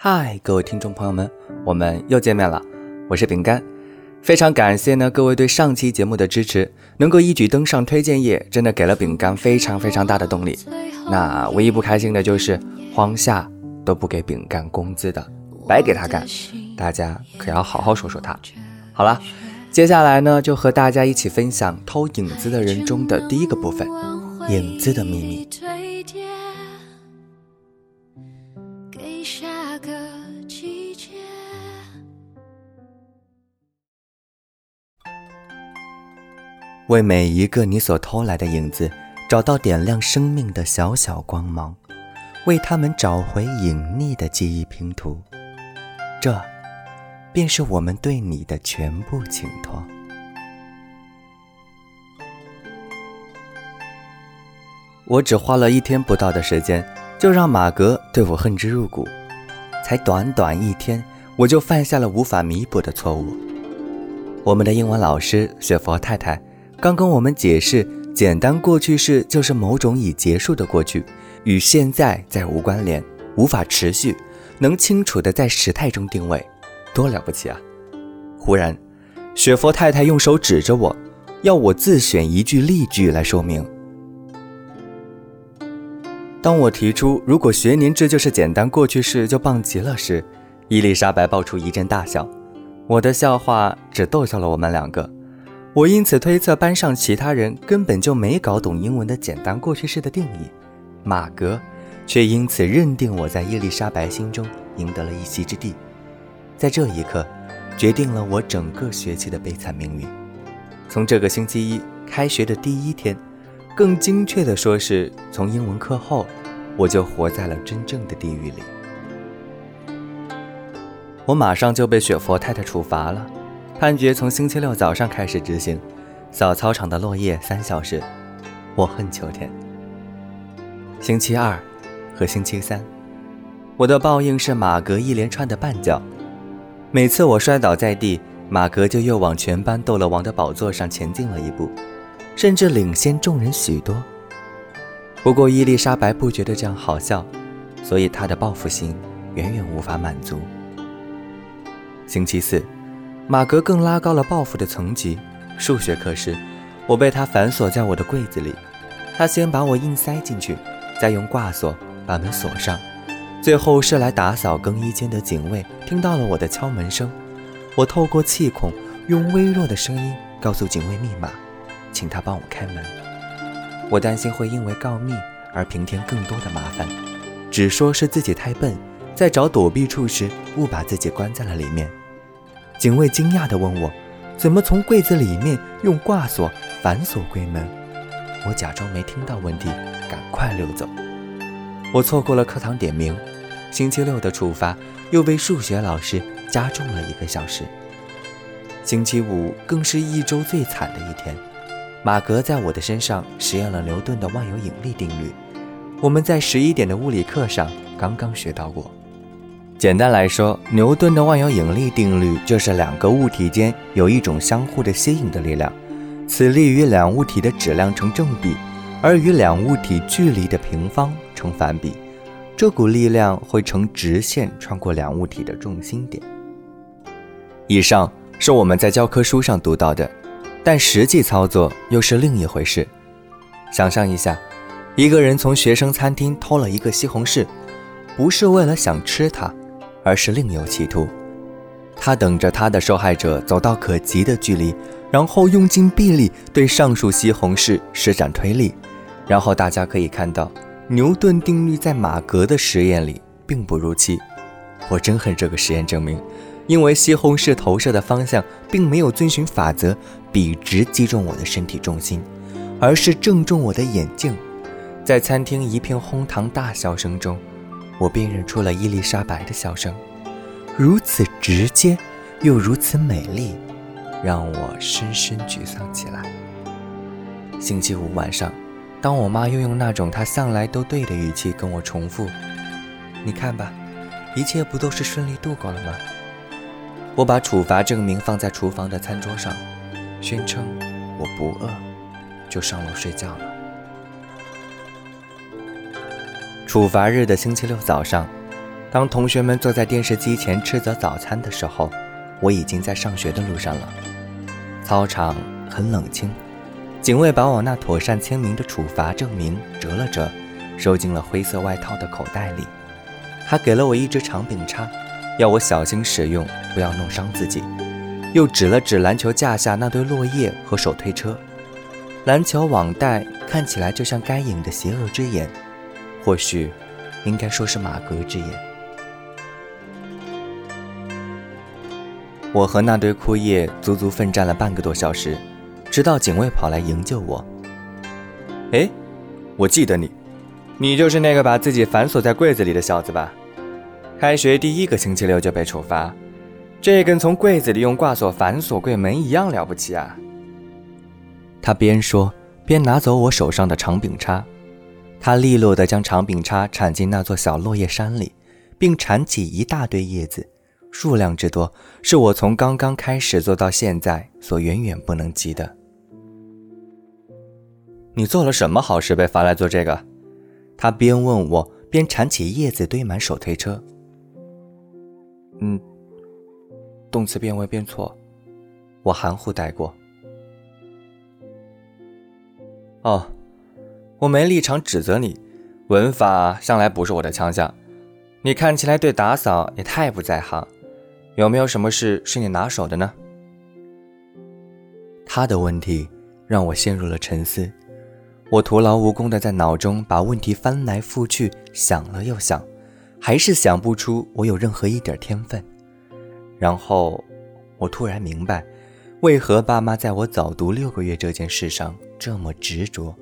嗨，各位听众朋友们，我们又见面了，我是饼干，非常感谢呢各位对上期节目的支持，能够一举登上推荐页，真的给了饼干非常非常大的动力。那唯一不开心的就是荒夏都不给饼干工资的，白给他干，大家可要好好说说他。好了，接下来呢就和大家一起分享偷影子的人中的第一个部分，影子的秘密。为每一个你所偷来的影子，找到点亮生命的小小光芒，为他们找回隐匿的记忆拼图，这，便是我们对你的全部请托。我只花了一天不到的时间，就让马格对我恨之入骨。才短短一天，我就犯下了无法弥补的错误。我们的英文老师雪佛太太。刚跟我们解释，简单过去式就是某种已结束的过去，与现在再无关联，无法持续，能清楚的在时态中定位，多了不起啊！忽然，雪佛太太用手指着我，要我自选一句例句来说明。当我提出如果学年制就是简单过去式就棒极了时，伊丽莎白爆出一阵大笑，我的笑话只逗笑了我们两个。我因此推测，班上其他人根本就没搞懂英文的简单过去式的定义，马格却因此认定我在伊丽莎白心中赢得了一席之地，在这一刻，决定了我整个学期的悲惨命运。从这个星期一开学的第一天，更精确的说是从英文课后，我就活在了真正的地狱里。我马上就被雪佛太太处罚了。判决从星期六早上开始执行，扫操场的落叶三小时。我恨秋天。星期二和星期三，我的报应是马格一连串的绊脚。每次我摔倒在地，马格就又往全班斗乐王的宝座上前进了一步，甚至领先众人许多。不过伊丽莎白不觉得这样好笑，所以她的报复心远远无法满足。星期四。马格更拉高了报复的层级。数学课时，我被他反锁在我的柜子里。他先把我硬塞进去，再用挂锁把门锁上。最后是来打扫更衣间的警卫听到了我的敲门声。我透过气孔用微弱的声音告诉警卫密码，请他帮我开门。我担心会因为告密而平添更多的麻烦，只说是自己太笨，在找躲避处时误把自己关在了里面。警卫惊讶地问我：“怎么从柜子里面用挂锁反锁柜门？”我假装没听到问题，赶快溜走。我错过了课堂点名，星期六的处罚又被数学老师加重了一个小时。星期五更是一周最惨的一天。马格在我的身上实验了牛顿的万有引力定律，我们在十一点的物理课上刚刚学到过。简单来说，牛顿的万有引力定律就是两个物体间有一种相互的吸引的力量，此力与两物体的质量成正比，而与两物体距离的平方成反比。这股力量会呈直线穿过两物体的重心点。以上是我们在教科书上读到的，但实际操作又是另一回事。想象一下，一个人从学生餐厅偷了一个西红柿，不是为了想吃它。而是另有企图，他等着他的受害者走到可及的距离，然后用尽臂力对上述西红柿施展推力，然后大家可以看到，牛顿定律在马格的实验里并不如期。我真恨这个实验证明，因为西红柿投射的方向并没有遵循法则，笔直击中我的身体重心，而是正中我的眼睛。在餐厅一片哄堂大笑声中。我辨认出了伊丽莎白的笑声，如此直接又如此美丽，让我深深沮丧起来。星期五晚上，当我妈又用那种她向来都对的语气跟我重复：“你看吧，一切不都是顺利度过了吗？”我把处罚证明放在厨房的餐桌上，宣称我不饿，就上楼睡觉了。处罚日的星期六早上，当同学们坐在电视机前吃着早餐的时候，我已经在上学的路上了。操场很冷清，警卫把我那妥善签名的处罚证明折了折，收进了灰色外套的口袋里。还给了我一支长柄叉，要我小心使用，不要弄伤自己。又指了指篮球架下那堆落叶和手推车，篮球网带看起来就像该隐的邪恶之眼，或许应该说是马格之眼。我和那堆枯叶足足奋战了半个多小时，直到警卫跑来营救我。哎，我记得你，你就是那个把自己反锁在柜子里的小子吧？开学第一个星期六就被处罚。这跟从柜子里用挂锁反锁柜门一样了不起啊！他边说边拿走我手上的长柄叉，他利落地将长柄叉铲进那座小落叶山里，并铲起一大堆叶子，数量之多是我从刚刚开始做到现在所远远不能及的。你做了什么好事被罚来做这个？他边问我边铲起叶子堆满手推车。嗯。动词变位变错，我含糊带过。哦，我没立场指责你，文法向来不是我的强项。你看起来对打扫也太不在行，有没有什么事是你拿手的呢？他的问题让我陷入了沉思，我徒劳无功的在脑中把问题翻来覆去想了又想，还是想不出我有任何一点天分。然后，我突然明白，为何爸妈在我早读六个月这件事上这么执着，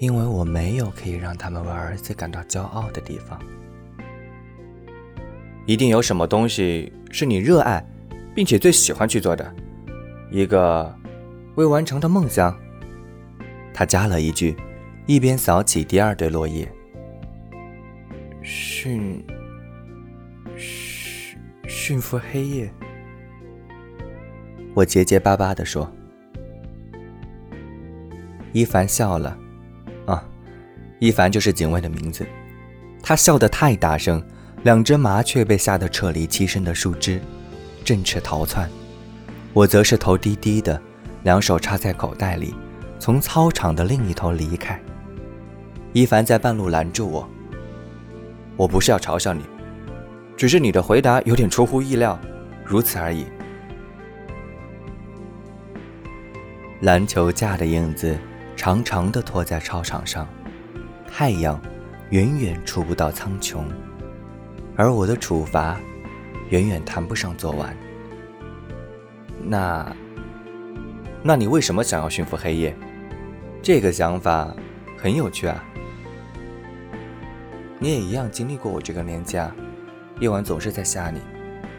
因为我没有可以让他们为儿子感到骄傲的地方。一定有什么东西是你热爱，并且最喜欢去做的，一个未完成的梦想。他加了一句，一边扫起第二堆落叶。驯。驯驯服黑夜，我结结巴巴地说。伊凡笑了，伊凡就是警卫的名字。他笑得太大声，两只麻雀被吓得撤离栖身的树枝，振翅逃窜。我则是头低低的，两手插在口袋里，从操场的另一头离开。伊凡在半路拦住我，我不是要嘲笑你。只是你的回答有点出乎意料，如此而已。篮球架的影子长长的拖在操场上，太阳远远触不到苍穹，而我的处罚远远谈不上做完。那，那你为什么想要驯服黑夜？这个想法很有趣啊。你也一样经历过我这个年纪啊。夜晚总是在吓你，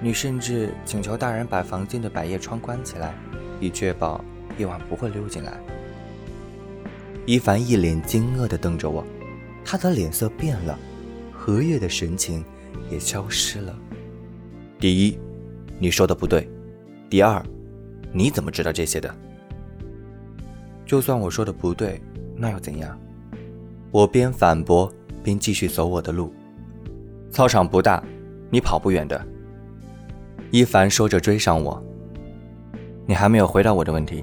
你甚至请求大人把房间的百叶窗关起来，以确保夜晚不会溜进来。伊凡一脸惊愕地瞪着我，他的脸色变了，和悦的神情也消失了。第一，你说的不对；第二，你怎么知道这些的？就算我说的不对，那又怎样？我边反驳边继续走我的路。操场不大。你跑不远的，一凡说着追上我。你还没有回答我的问题。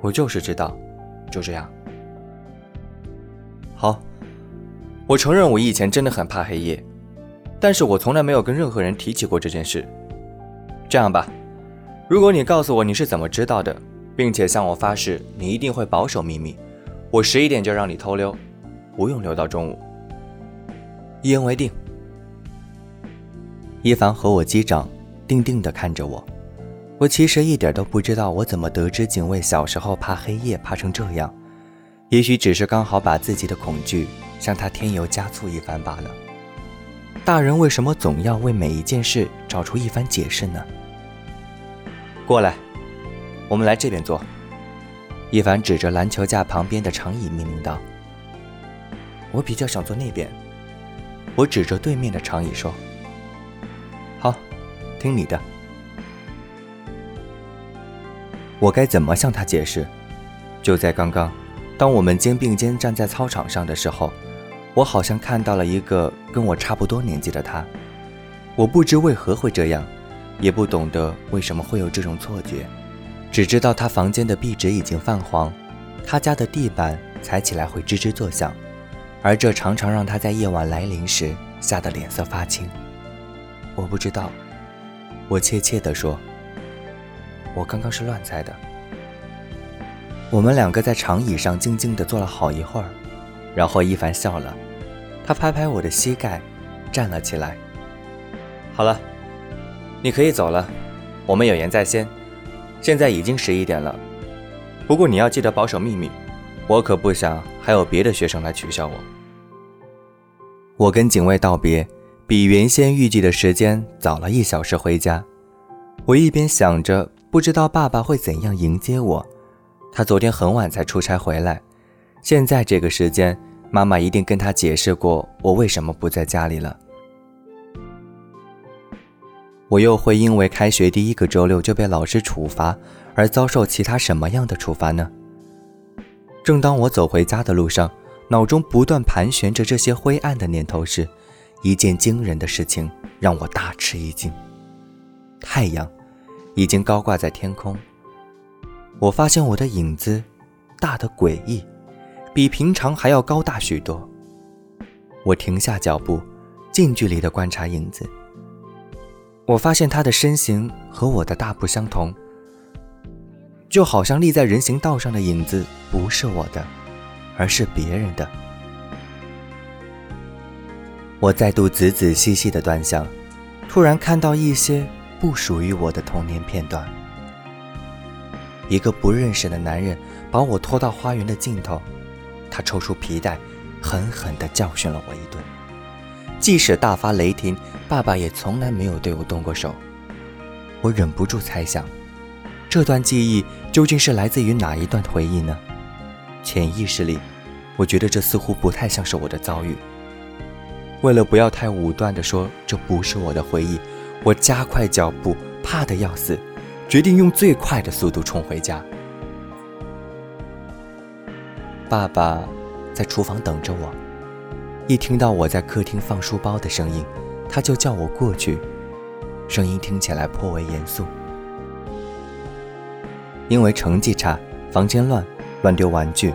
我就是知道，就这样。好，我承认我以前真的很怕黑夜，但是我从来没有跟任何人提起过这件事。这样吧，如果你告诉我你是怎么知道的，并且向我发誓你一定会保守秘密，我十一点就让你偷溜，不用留到中午。一言为定。一凡和我击掌，定定地看着我。我其实一点都不知道我怎么得知警卫小时候怕黑夜怕成这样，也许只是刚好把自己的恐惧向他添油加醋一番罢了。大人为什么总要为每一件事找出一番解释呢？过来，我们来这边坐。一凡指着篮球架旁边的长椅命令道：“我比较想坐那边。”我指着对面的长椅说。好，听你的。我该怎么向他解释？就在刚刚，当我们肩并肩站在操场上的时候，我好像看到了一个跟我差不多年纪的他。我不知为何会这样，也不懂得为什么会有这种错觉，只知道他房间的壁纸已经泛黄，他家的地板踩起来会吱吱作响，而这常常让他在夜晚来临时吓得脸色发青。我不知道，我怯怯地说：“我刚刚是乱猜的。”我们两个在长椅上静静地坐了好一会儿，然后一凡笑了，他拍拍我的膝盖，站了起来。好了，你可以走了。我们有言在先，现在已经十一点了。不过你要记得保守秘密，我可不想还有别的学生来取笑我。我跟警卫道别，比原先预计的时间早了一小时回家。我一边想着，不知道爸爸会怎样迎接我。他昨天很晚才出差回来，现在这个时间，妈妈一定跟他解释过我为什么不在家里了。我又会因为开学第一个周六就被老师处罚而遭受其他什么样的处罚呢？正当我走回家的路上，脑中不断盘旋着这些灰暗的念头时，一件惊人的事情让我大吃一惊：太阳已经高挂在天空。我发现我的影子大得诡异，比平常还要高大许多。我停下脚步，近距离地观察影子。我发现他的身形和我的大不相同，就好像立在人行道上的影子不是我的，而是别人的。我再度仔仔细细的端详，突然看到一些不属于我的童年片段。一个不认识的男人把我拖到花园的尽头，他抽出皮带，狠狠地教训了我一顿。即使大发雷霆，爸爸也从来没有对我动过手。我忍不住猜想，这段记忆究竟是来自于哪一段回忆呢？潜意识里，我觉得这似乎不太像是我的遭遇。为了不要太武断地说这不是我的回忆，我加快脚步，怕得要死，决定用最快的速度冲回家。爸爸在厨房等着我。一听到我在客厅放书包的声音，他就叫我过去，声音听起来颇为严肃。因为成绩差，房间乱，乱丢玩具，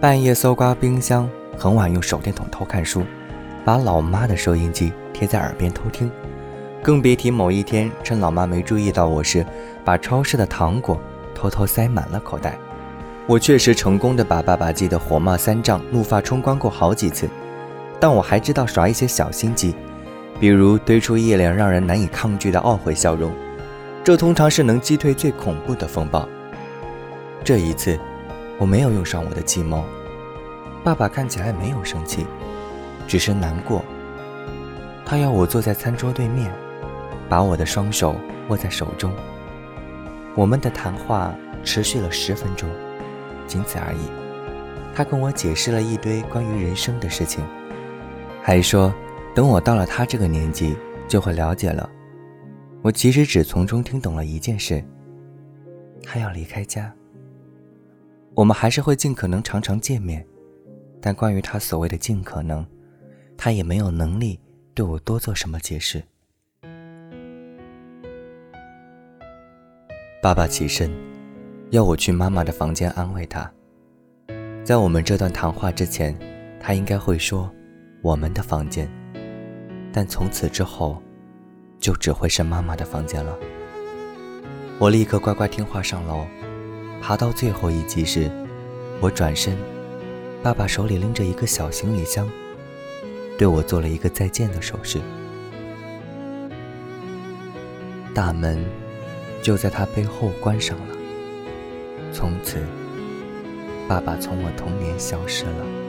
半夜搜刮冰箱，很晚用手电筒偷看书，把老妈的收音机贴在耳边偷听，更别提某一天趁老妈没注意到我时，把超市的糖果偷偷塞满了口袋。我确实成功的把爸爸气得火冒三丈，怒发冲冠过好几次。但我还知道耍一些小心机，比如堆出一脸让人难以抗拒的懊悔笑容，这通常是能击退最恐怖的风暴。这一次，我没有用上我的计谋。爸爸看起来没有生气，只是难过。他要我坐在餐桌对面，把我的双手握在手中。我们的谈话持续了十分钟，仅此而已。他跟我解释了一堆关于人生的事情。还说，等我到了他这个年纪，就会了解了。我其实只从中听懂了一件事：他要离开家。我们还是会尽可能常常见面，但关于他所谓的尽可能，他也没有能力对我多做什么解释。爸爸起身，要我去妈妈的房间安慰她。在我们这段谈话之前，他应该会说。我们的房间，但从此之后，就只会是妈妈的房间了。我立刻乖乖听话上楼，爬到最后一级时，我转身，爸爸手里拎着一个小行李箱，对我做了一个再见的手势。大门就在他背后关上了。从此，爸爸从我童年消失了。